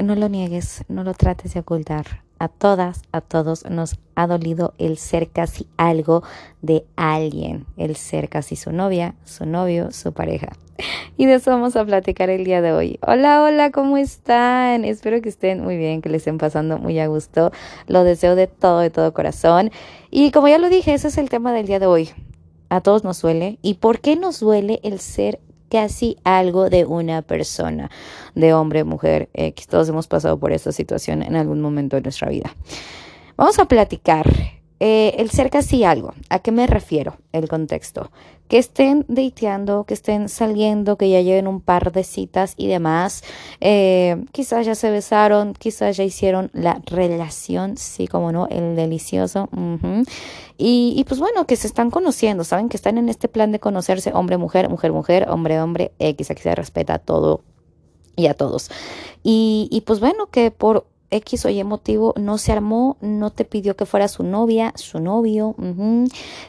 no lo niegues, no lo trates de ocultar. A todas, a todos nos ha dolido el ser casi algo de alguien, el ser casi su novia, su novio, su pareja. Y de eso vamos a platicar el día de hoy. Hola, hola, ¿cómo están? Espero que estén muy bien, que les estén pasando muy a gusto. Lo deseo de todo, de todo corazón. Y como ya lo dije, ese es el tema del día de hoy. A todos nos duele. ¿Y por qué nos duele el ser casi algo de una persona, de hombre, mujer, X. Todos hemos pasado por esta situación en algún momento de nuestra vida. Vamos a platicar eh, el ser casi algo. ¿A qué me refiero? El contexto. Que estén dateando, que estén saliendo, que ya lleven un par de citas y demás. Eh, quizás ya se besaron, quizás ya hicieron la relación, sí, como no, el delicioso. y, y, pues bueno, que se están conociendo, saben que están en este plan de conocerse hombre, mujer, mujer, mujer, hombre, hombre, X, aquí se respeta todo y a todos. Y, y pues bueno, que por X o Y motivo no se armó, no te pidió que fuera su novia, su novio.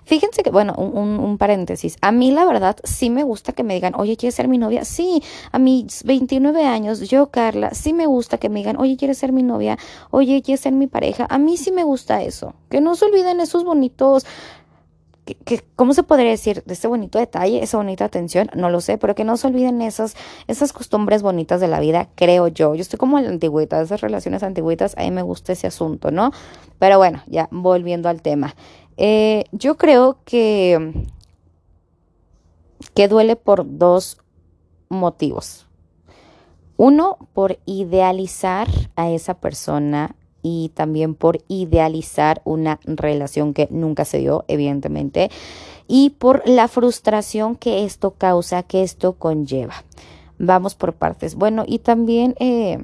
Fíjense que, bueno, un, un, paréntesis. A mí, la verdad, sí me gusta que me digan, oye, ¿quieres ser mi novia? Sí, a mis 29 años, yo, Carla, sí me gusta que me digan, oye, ¿quieres ser mi novia? Oye, ¿quieres ser mi pareja? A mí sí me gusta eso. Que no se olviden esos bonitos que, ¿cómo se podría decir? De ese bonito detalle, esa bonita atención, no lo sé, pero que no se olviden esas, esas costumbres bonitas de la vida, creo yo. Yo estoy como la antigüedad, esas relaciones antiguitas, a mí me gusta ese asunto, ¿no? Pero bueno, ya volviendo al tema. Eh, yo creo que, que duele por dos motivos. Uno, por idealizar a esa persona y también por idealizar una relación que nunca se dio, evidentemente, y por la frustración que esto causa, que esto conlleva. Vamos por partes. Bueno, y también... Eh,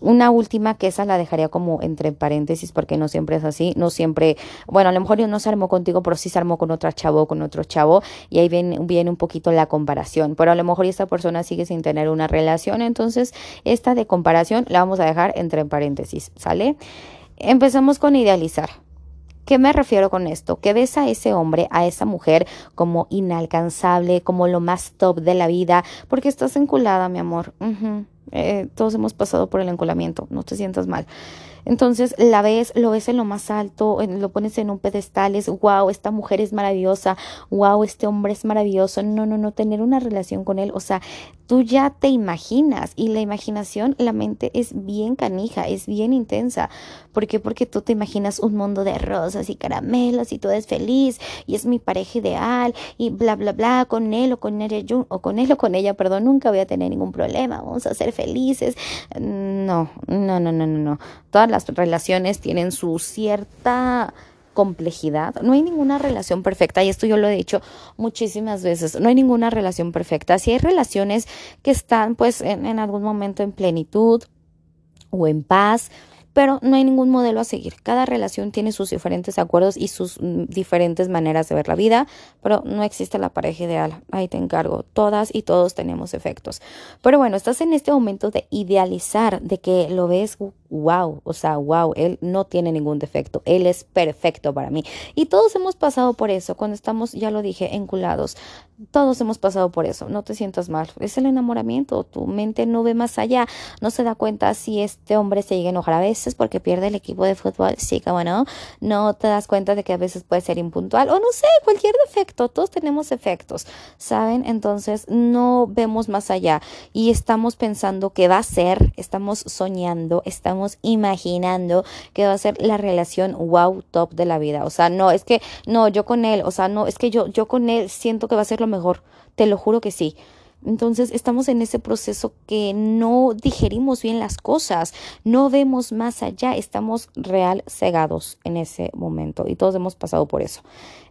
una última que esa la dejaría como entre paréntesis porque no siempre es así, no siempre, bueno, a lo mejor no se armó contigo, pero sí se armó con otra chavo con otro chavo y ahí viene, viene un poquito la comparación, pero a lo mejor esta persona sigue sin tener una relación, entonces esta de comparación la vamos a dejar entre paréntesis, ¿sale? Empezamos con idealizar. ¿Qué me refiero con esto? Que ves a ese hombre, a esa mujer como inalcanzable, como lo más top de la vida, porque estás enculada, mi amor. Eh, todos hemos pasado por el enculamiento, no te sientas mal. Entonces la ves, lo ves en lo más alto, lo pones en un pedestal, es wow, esta mujer es maravillosa, wow, este hombre es maravilloso. No, no, no, tener una relación con él, o sea, tú ya te imaginas y la imaginación, la mente es bien canija, es bien intensa. ¿Por qué? Porque tú te imaginas un mundo de rosas y caramelos y todo es feliz y es mi pareja ideal y bla, bla, bla, con él o con ella, o con él o con ella, perdón, nunca voy a tener ningún problema, vamos a ser felices. No, no, no, no, no, no. Todas las relaciones tienen su cierta complejidad. No hay ninguna relación perfecta y esto yo lo he dicho muchísimas veces. No hay ninguna relación perfecta. Si hay relaciones que están pues en, algún momento en plenitud o en paz, pero no hay ningún modelo a seguir. Cada relación tiene sus diferentes acuerdos y sus mm, diferentes maneras de ver la vida, pero no existe la pareja ideal. Ahí te encargo. Todas y todos tenemos efectos. Pero bueno, estás en este momento de idealizar, de que lo ves wow, o sea, wow, él no tiene ningún defecto, él es perfecto para mí. Y todos hemos pasado por eso, cuando estamos, ya lo dije, enculados, todos hemos pasado por eso, no te sientas mal, es el enamoramiento, tu mente no ve más allá, no se da cuenta si este hombre se llega a enojar a veces porque pierde el equipo de fútbol, sí, como no, no te das cuenta de que a veces puede ser impuntual o no sé, cualquier defecto, todos tenemos efectos, ¿saben? Entonces no vemos más allá y estamos pensando que va a ser, estamos soñando, estamos imaginando que va a ser la relación wow top de la vida. O sea, no, es que no, yo con él, o sea, no, es que yo, yo con él siento que va a ser lo mejor. Te lo juro que sí. Entonces estamos en ese proceso que no digerimos bien las cosas, no vemos más allá, estamos real cegados en ese momento y todos hemos pasado por eso.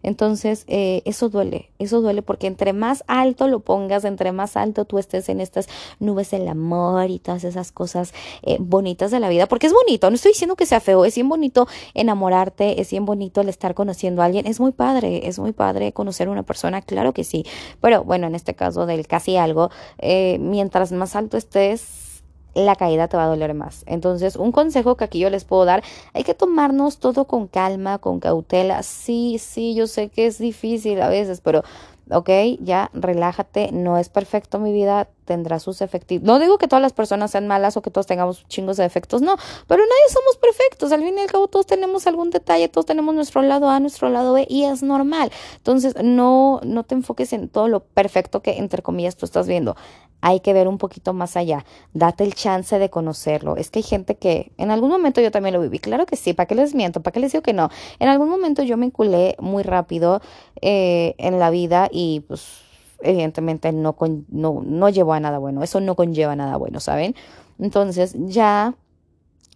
Entonces eh, eso duele, eso duele porque entre más alto lo pongas, entre más alto tú estés en estas nubes del amor y todas esas cosas eh, bonitas de la vida, porque es bonito, no estoy diciendo que sea feo, es bien bonito enamorarte, es bien bonito el estar conociendo a alguien, es muy padre, es muy padre conocer a una persona, claro que sí, pero bueno, en este caso del casi algo, eh, mientras más alto estés, la caída te va a doler más. Entonces, un consejo que aquí yo les puedo dar, hay que tomarnos todo con calma, con cautela. Sí, sí, yo sé que es difícil a veces, pero ¿ok? Ya relájate, no es perfecto mi vida, tendrá sus efectos. No digo que todas las personas sean malas o que todos tengamos chingos de defectos, no, pero nadie somos perfectos, al fin y al cabo todos tenemos algún detalle, todos tenemos nuestro lado A, nuestro lado B y es normal. Entonces, no, no te enfoques en todo lo perfecto que entre comillas tú estás viendo. Hay que ver un poquito más allá, date el chance de conocerlo. Es que hay gente que en algún momento yo también lo viví, claro que sí, ¿para qué les miento? ¿Para qué les digo que no? En algún momento yo me enculé muy rápido eh, en la vida y pues evidentemente no, no, no llevó a nada bueno, eso no conlleva nada bueno, ¿saben? Entonces ya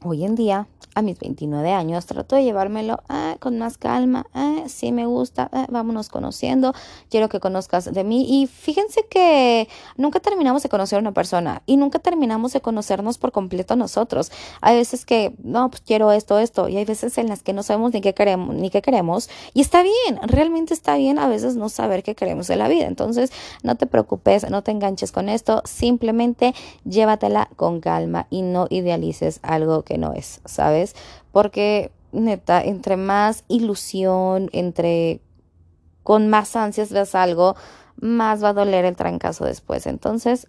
hoy en día a mis 29 años, trato de llevármelo ah, con más calma, ah, sí me gusta, ah, vámonos conociendo, quiero que conozcas de mí y fíjense que nunca terminamos de conocer a una persona y nunca terminamos de conocernos por completo nosotros. Hay veces que, no, pues quiero esto, esto y hay veces en las que no sabemos ni qué queremos, ni qué queremos y está bien, realmente está bien a veces no saber qué queremos de la vida. Entonces, no te preocupes, no te enganches con esto, simplemente llévatela con calma y no idealices algo que no es, ¿sabes? Porque, neta, entre más ilusión, entre con más ansias ves algo, más va a doler el trancazo después. Entonces,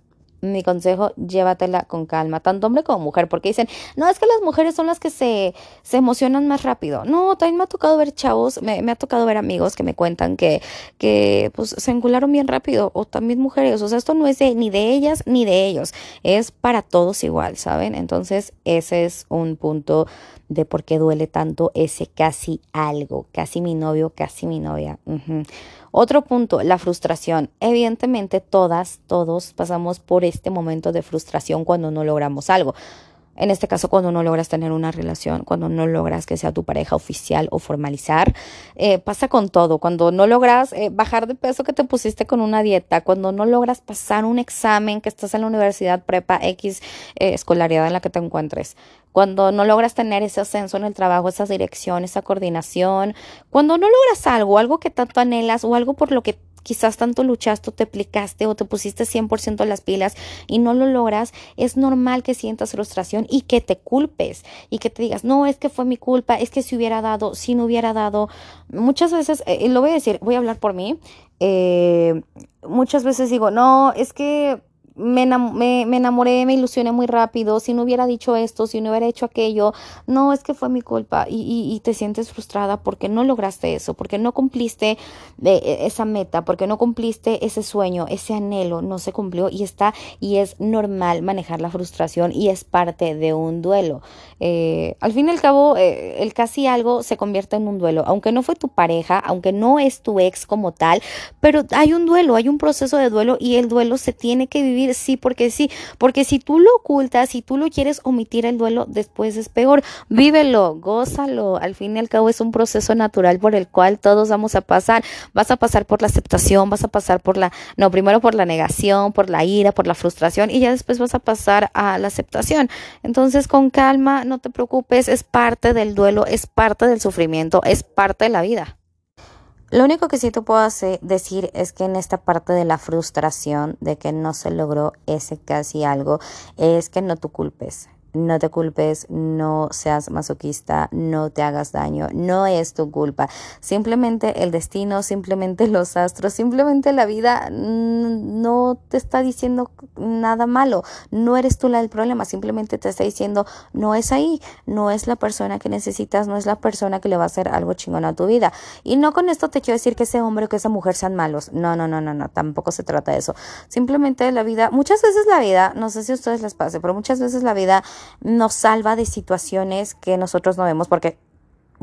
mi consejo, llévatela con calma, tanto hombre como mujer, porque dicen, no, es que las mujeres son las que se, se emocionan más rápido. No, también me ha tocado ver chavos, me, ha tocado ver amigos que me cuentan que, que pues se encularon bien rápido, o también mujeres, o sea, esto no es de, ni de ellas ni de ellos, es para todos igual, ¿saben? Entonces, ese es un punto de por qué duele tanto ese casi algo, casi mi novio, casi mi novia. Otro punto, la frustración. Evidentemente todas, todos pasamos por este momento de frustración cuando no logramos algo. En este caso, cuando no logras tener una relación, cuando no logras que sea tu pareja oficial o formalizar, eh, pasa con todo. Cuando no logras eh, bajar de peso que te pusiste con una dieta, cuando no logras pasar un examen que estás en la universidad, prepa X, eh, escolaridad en la que te encuentres, cuando no logras tener ese ascenso en el trabajo, esa dirección, esa coordinación, cuando no logras algo, algo que tanto anhelas o algo por lo que quizás tanto luchaste o te aplicaste o te pusiste 100% las pilas y no lo logras, es normal que sientas frustración y que te culpes y que te digas, no, es que fue mi culpa, es que si hubiera dado, si no hubiera dado. Muchas veces, eh, lo voy a decir, voy a hablar por mí, eh, muchas veces digo, no, es que me, me, enamoré, me ilusioné muy rápido, si no hubiera dicho esto, si no hubiera hecho aquello, no, es que fue mi culpa y, y, te sientes frustrada porque no lograste eso, porque no cumpliste eh, eh, esa meta, porque no cumpliste ese sueño, ese anhelo, no se cumplió y está, y es normal manejar la frustración y es parte de un duelo. Eh, al fin y al cabo, el casi algo se convierte en un duelo, aunque no fue tu pareja, aunque no es tu ex como tal, pero hay un duelo, hay un proceso de duelo y el duelo se tiene que sí porque sí, porque si tú lo ocultas, si tú lo quieres omitir el duelo, después es peor. Vívelo, gózalo. Al fin y al cabo es un proceso natural por el cual todos vamos a pasar. Vas a pasar por la aceptación, vas a pasar por la, no, primero por la negación, por la ira, por la frustración y ya después vas a pasar a la aceptación. Entonces, con calma, no te preocupes, es parte del duelo, es parte del sufrimiento, es parte de la vida. Lo único que sí te puedo hacer, decir es que en esta parte de la frustración de que no se logró ese casi algo, es que no tú culpes no te culpes, no seas masoquista, no te hagas daño, no es tu culpa. Simplemente el destino, simplemente los astros, simplemente la vida no te está diciendo nada malo. No eres tú la del problema, simplemente te está diciendo no es ahí, no es la persona que necesitas, no es la persona que le va a hacer algo chingón a tu vida. Y no con esto te quiero decir que ese hombre o que esa mujer sean malos. No, no, no, no, no, tampoco se trata de eso. Simplemente la vida, muchas veces la vida, no sé si a ustedes les pase, pero muchas veces la vida nos salva de situaciones que nosotros no vemos porque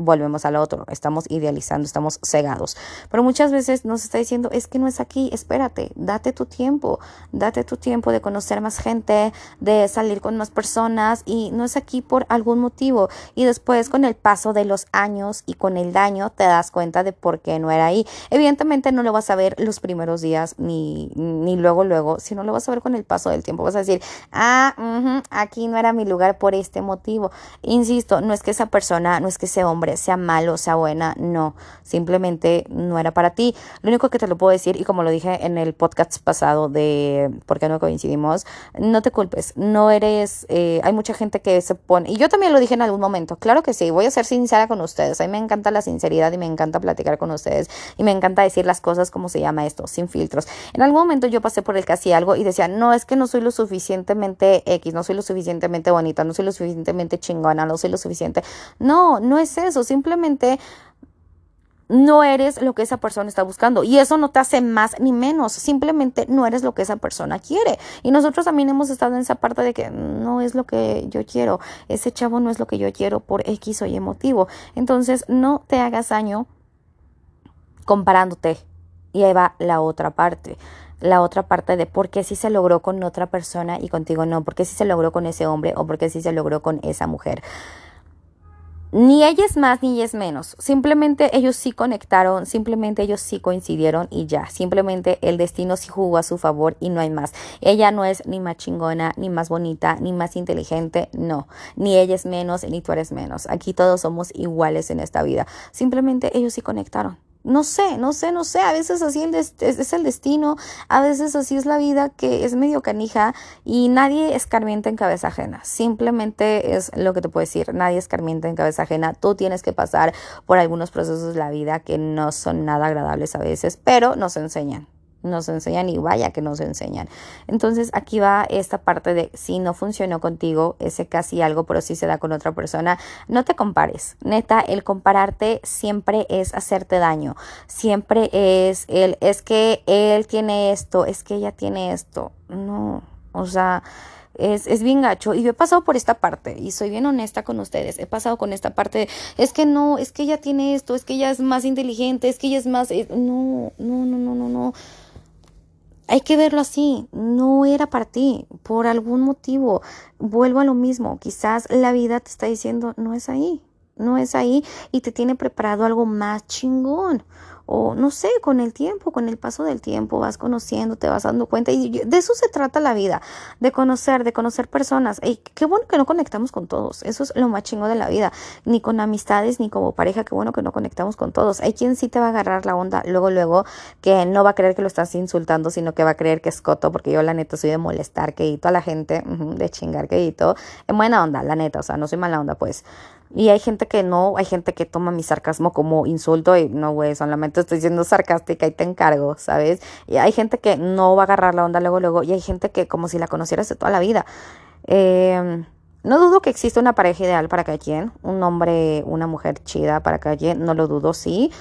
volvemos al otro, estamos idealizando, estamos cegados. Pero muchas veces nos está diciendo, es que no es aquí, espérate, date tu tiempo, date tu tiempo de conocer más gente, de salir con más personas y no es aquí por algún motivo. Y después con el paso de los años y con el daño te das cuenta de por qué no era ahí. Evidentemente no lo vas a ver los primeros días ni, ni luego, luego, sino lo vas a ver con el paso del tiempo. Vas a decir, ah, aquí no era mi lugar por este motivo. Insisto, no es que esa persona, no es que ese hombre sea malo, sea buena, no, simplemente no era para ti. Lo único que te lo puedo decir, y como lo dije en el podcast pasado de por qué no coincidimos, no te culpes, no eres, eh, hay mucha gente que se pone, y yo también lo dije en algún momento, claro que sí, voy a ser sincera con ustedes, a mí me encanta la sinceridad y me encanta platicar con ustedes y me encanta decir las cosas como se llama esto, sin filtros. En algún momento yo pasé por el casi algo y decía, no, es que no soy lo suficientemente X, no soy lo suficientemente bonita, no soy lo suficientemente chingona, no soy lo suficiente. No, no es eso, simplemente no eres lo que esa persona está buscando. Y eso no te hace más ni menos, simplemente no eres lo que esa persona quiere. Y nosotros también hemos estado en esa parte de que no es lo que yo quiero, ese chavo no es lo que yo quiero por X o Y motivo. Entonces, no te hagas daño comparándote. Y ahí va la otra parte la otra parte de por qué sí se logró con otra persona y contigo no, por qué sí se logró con ese hombre o por qué sí se logró con esa mujer. Ni ella es más ni ella es menos. Simplemente ellos sí conectaron, simplemente ellos sí coincidieron y ya. Simplemente el destino sí jugó a su favor y no hay más. Ella no es ni más chingona, ni más bonita, ni más inteligente, no. Ni ella es menos, ni tú eres menos. Aquí todos somos iguales en esta vida. Simplemente ellos sí conectaron. No sé, no sé, no sé, a veces así es el destino, a veces así es la vida que es medio canija y nadie escarmienta en cabeza ajena. Simplemente es lo que te puedo decir, nadie escarmienta en cabeza ajena. Tú tienes que pasar por algunos procesos de la vida que no son nada agradables a veces, pero nos enseñan nos enseñan y vaya que nos enseñan. Entonces aquí va esta parte de si no funcionó contigo, ese casi algo, pero si se da con otra persona, no te compares. Neta, el compararte siempre es hacerte daño. Siempre es el, es que él tiene esto, es que ella tiene esto. No, o sea... Es, es, bien gacho. Y yo he pasado por esta parte y soy bien honesta con ustedes. He pasado con esta parte. es que no, es que ella tiene esto, es que ella es más inteligente, es que ella es más. no, no, no, no, no, no. Hay que verlo así, no era para ti, por algún motivo. Vuelvo a lo mismo, quizás la vida te está diciendo, no es ahí, no es ahí y te tiene preparado algo más chingón o no sé, con el tiempo, con el paso del tiempo vas conociendo, te vas dando cuenta y de eso se trata la vida, de conocer, de conocer personas. Y qué bueno que no conectamos con todos, eso es lo más chingo de la vida, ni con amistades ni como pareja, qué bueno que no conectamos con todos. Hay quien sí te va a agarrar la onda luego, luego, que no va a creer que lo estás insultando, sino que va a creer que es coto, porque yo la neta soy de molestar, que a la gente, de chingar, que en buena onda, la neta, o sea, no soy mala onda, pues. Y hay gente que no, hay gente que toma mi sarcasmo como insulto y no, güey, solamente estoy siendo sarcástica y te encargo, ¿sabes? Y hay gente que no va a agarrar la onda luego, luego, y hay gente que como si la conocieras de toda la vida. Eh, no dudo que exista una pareja ideal para cada quien, un hombre, una mujer chida para cada quien, no lo dudo, sí,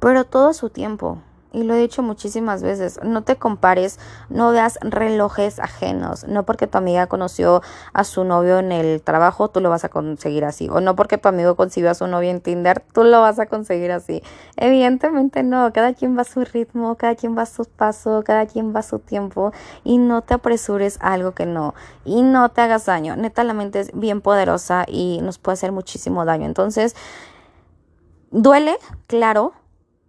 pero todo su tiempo y lo he dicho muchísimas veces, no te compares, no veas relojes ajenos, no porque tu amiga conoció a su novio en el trabajo, tú lo vas a conseguir así, o no porque tu amigo concibió a su novio en Tinder, tú lo vas a conseguir así. Evidentemente no, cada quien va a su ritmo, cada quien va a su paso, cada quien va a su tiempo y no te apresures a algo que no, y no te hagas daño, neta la mente es bien poderosa y nos puede hacer muchísimo daño, entonces, duele, claro,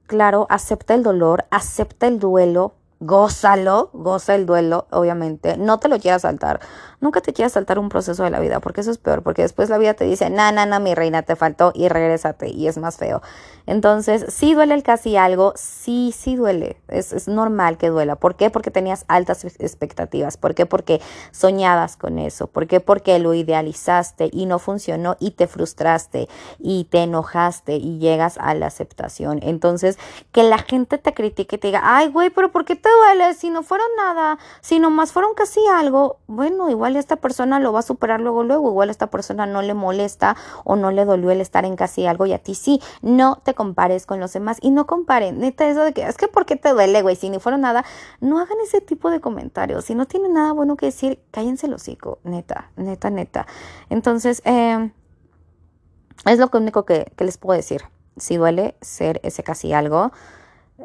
claro, acepta el dolor, acepta el duelo, gózalo, goza el duelo, obviamente. No te lo quieras saltar. Nunca te quieras saltar un proceso de la vida, porque eso es peor, porque después la vida te dice, na, na, na, mi reina, te faltó y regrésate, y es más feo. Entonces, sí duele el casi algo, sí, sí duele. Es, es normal que duela. ¿Por qué? Porque tenías altas expectativas. ¿Por qué? Porque soñabas con eso. ¿Por qué? Porque lo idealizaste y no funcionó y te frustraste y te enojaste y llegas a la aceptación. Entonces, que la gente te critique y te diga, ay, güey, pero ¿por qué te duele? Si no fueron nada, si nomás fueron casi algo, bueno, igual esta persona lo va a superar luego, luego, igual esta persona no le molesta o no le dolió el estar en casi algo y a ti sí, no te compares con los demás y no comparen, neta, eso de que es que ¿por qué te duele, güey? Si ni fueron nada, no hagan ese tipo de comentarios, si no tienen nada bueno que decir, cállense el hocico, neta, neta, neta. Entonces, eh, es lo único que, que les puedo decir. Si duele ser ese casi algo,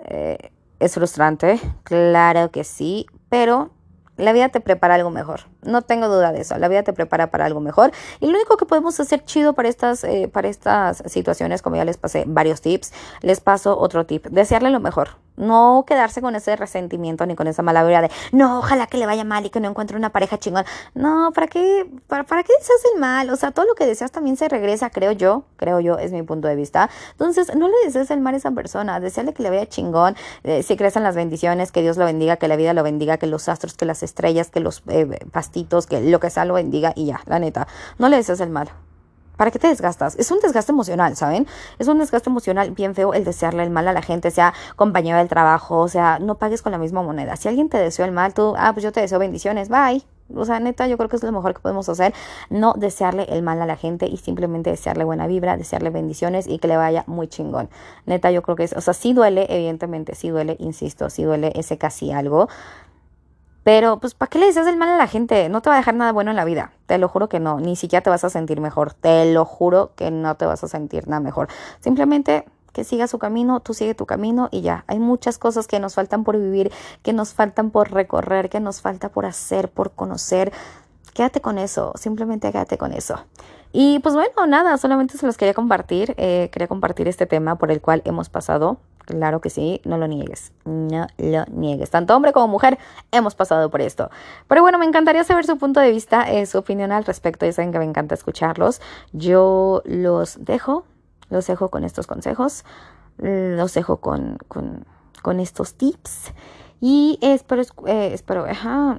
eh, es frustrante, claro que sí, pero la vida te prepara algo mejor. No tengo duda de eso. La vida te prepara para algo mejor. Y lo único que podemos hacer chido para estas, eh, para estas situaciones, como ya les pasé varios tips, les paso otro tip. Desearle lo mejor. No quedarse con ese resentimiento ni con esa mala vida de, no, ojalá que le vaya mal y que no encuentre una pareja chingón. No, ¿para qué, para, para qué deseas el mal? O sea, todo lo que deseas también se regresa, creo yo, creo yo, es mi punto de vista. Entonces, no le desees el mal a esa persona, deseale que le vaya chingón, eh, si crecen las bendiciones, que Dios lo bendiga, que la vida lo bendiga, que los astros, que las estrellas, que los eh, que lo que sea lo bendiga y ya, la neta, no le desees el mal. ¿Para qué te desgastas? Es un desgaste emocional, ¿saben? Es un desgaste emocional bien feo el desearle el mal a la gente, sea compañero del trabajo, o sea, no pagues con la misma moneda. Si alguien te deseó el mal, tú, ah, pues yo te deseo bendiciones, bye. O sea, neta, yo creo que es lo mejor que podemos hacer, no desearle el mal a la gente y simplemente desearle buena vibra, desearle bendiciones y que le vaya muy chingón. Neta, yo creo que es, o sea, sí duele, evidentemente, sí duele, insisto, sí duele ese casi algo, pero, pues, ¿para qué le deseas el mal a la gente? No te va a dejar nada bueno en la vida. Te lo juro que no. Ni siquiera te vas a sentir mejor. Te lo juro que no te vas a sentir nada mejor. Simplemente que siga su camino, tú sigue tu camino y ya. Hay muchas cosas que nos faltan por vivir, que nos faltan por recorrer, que nos falta por hacer, por conocer. Quédate con eso, simplemente quédate con eso. Y pues bueno, nada, solamente se los quería compartir. Eh, quería compartir este tema por el cual hemos pasado. Claro que sí, no lo niegues, no lo niegues. Tanto hombre como mujer hemos pasado por esto. Pero bueno, me encantaría saber su punto de vista, eh, su opinión al respecto. Ya saben que me encanta escucharlos. Yo los dejo, los dejo con estos consejos, los dejo con, con, con estos tips. Y espero, eh, espero,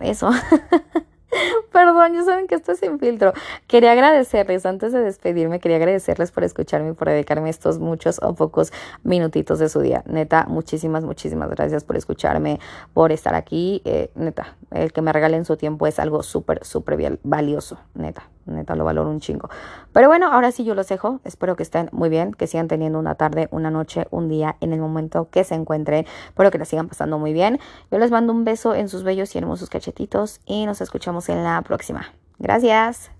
eso. Perdón, ya saben que esto es sin filtro. Quería agradecerles, antes de despedirme, quería agradecerles por escucharme y por dedicarme estos muchos o pocos minutitos de su día. Neta, muchísimas, muchísimas gracias por escucharme, por estar aquí. Eh, neta, el que me regalen su tiempo es algo súper, súper valioso. Neta, neta, lo valoro un chingo. Pero bueno, ahora sí yo los dejo. Espero que estén muy bien, que sigan teniendo una tarde, una noche, un día, en el momento que se encuentren. Espero que la sigan pasando muy bien. Yo les mando un beso en sus bellos y hermosos cachetitos y nos escuchamos en la próxima. Gracias.